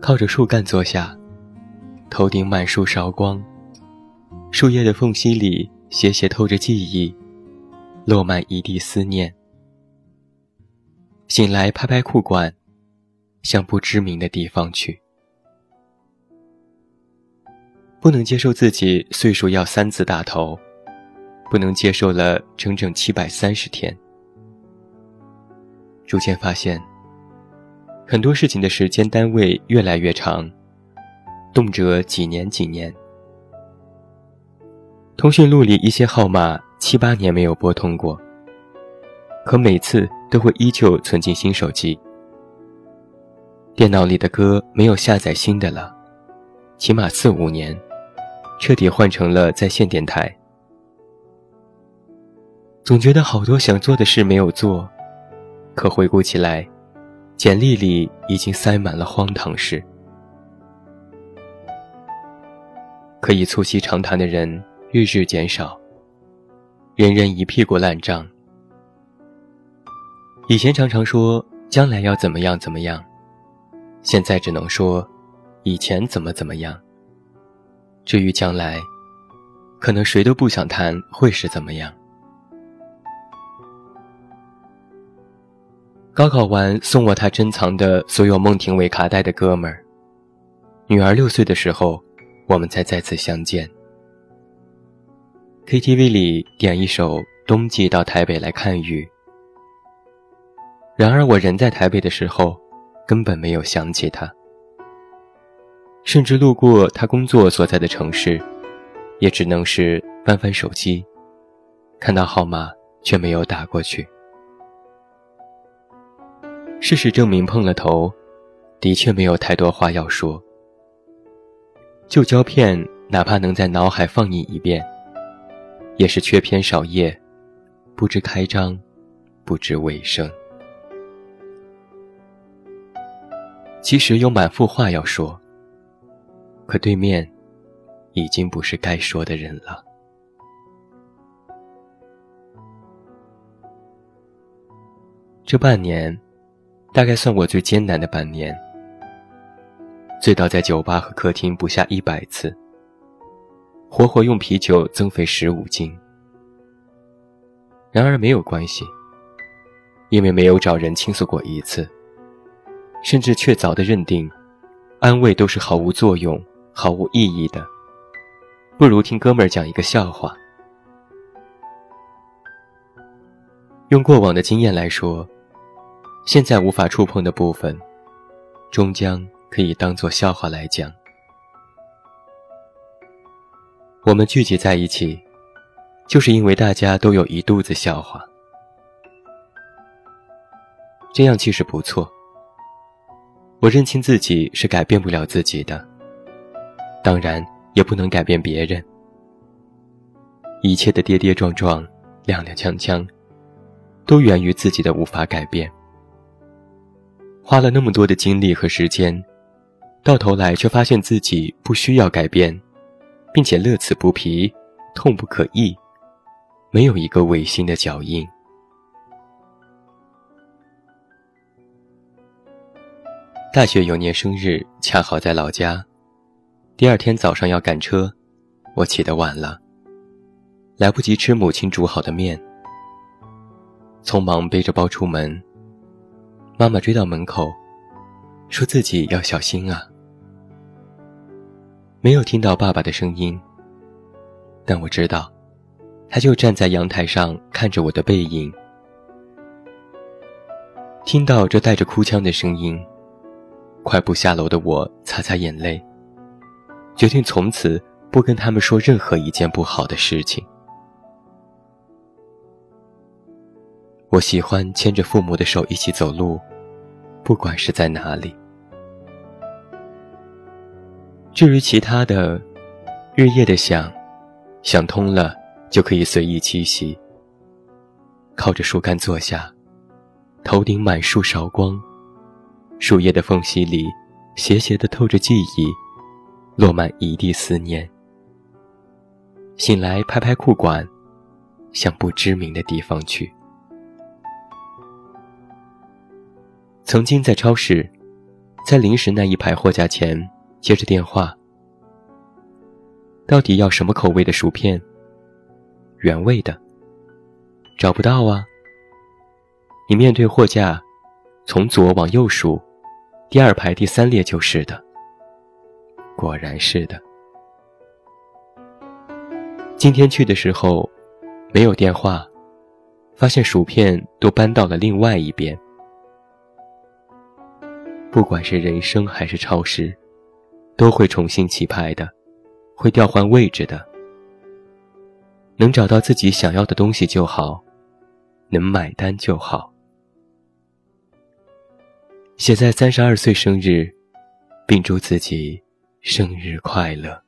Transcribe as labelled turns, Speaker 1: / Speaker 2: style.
Speaker 1: 靠着树干坐下，头顶满树韶光，树叶的缝隙里斜斜透着记忆，落满一地思念。醒来拍拍裤管，向不知名的地方去。不能接受自己岁数要三字打头，不能接受了整整七百三十天。逐渐发现，很多事情的时间单位越来越长，动辄几年几年。通讯录里一些号码七八年没有拨通过，可每次都会依旧存进新手机。电脑里的歌没有下载新的了，起码四五年。彻底换成了在线电台，总觉得好多想做的事没有做，可回顾起来，简历里已经塞满了荒唐事。可以促膝长谈的人日日减少，人人一屁股烂账。以前常常说将来要怎么样怎么样，现在只能说以前怎么怎么样。至于将来，可能谁都不想谈会是怎么样。高考完送我他珍藏的所有孟庭苇卡带的哥们儿，女儿六岁的时候，我们才再次相见。KTV 里点一首《冬季到台北来看雨》，然而我人在台北的时候，根本没有想起他。甚至路过他工作所在的城市，也只能是翻翻手机，看到号码却没有打过去。事实证明，碰了头，的确没有太多话要说。旧胶片哪怕能在脑海放映一遍，也是缺篇少页，不知开张，不知尾声。其实有满腹话要说。可对面，已经不是该说的人了。这半年，大概算我最艰难的半年。醉倒在酒吧和客厅不下一百次，活活用啤酒增肥十五斤。然而没有关系，因为没有找人倾诉过一次，甚至确凿的认定，安慰都是毫无作用。毫无意义的，不如听哥们儿讲一个笑话。用过往的经验来说，现在无法触碰的部分，终将可以当做笑话来讲。我们聚集在一起，就是因为大家都有一肚子笑话，这样其实不错。我认清自己是改变不了自己的。当然，也不能改变别人。一切的跌跌撞撞、踉踉跄跄，都源于自己的无法改变。花了那么多的精力和时间，到头来却发现自己不需要改变，并且乐此不疲、痛不可抑，没有一个违心的脚印。大学有年生日，恰好在老家。第二天早上要赶车，我起得晚了，来不及吃母亲煮好的面，匆忙背着包出门。妈妈追到门口，说自己要小心啊。没有听到爸爸的声音，但我知道，他就站在阳台上看着我的背影。听到这带着哭腔的声音，快步下楼的我擦擦眼泪。决定从此不跟他们说任何一件不好的事情。我喜欢牵着父母的手一起走路，不管是在哪里。至于其他的，日夜的想，想通了就可以随意栖息。靠着树干坐下，头顶满树韶光，树叶的缝隙里斜斜的透着记忆。落满一地思念。醒来，拍拍裤管，向不知名的地方去。曾经在超市，在零食那一排货架前接着电话，到底要什么口味的薯片？原味的。找不到啊。你面对货架，从左往右数，第二排第三列就是的。果然是的。今天去的时候，没有电话，发现薯片都搬到了另外一边。不管是人生还是超市，都会重新起拍的，会调换位置的。能找到自己想要的东西就好，能买单就好。写在三十二岁生日，并祝自己生日快乐。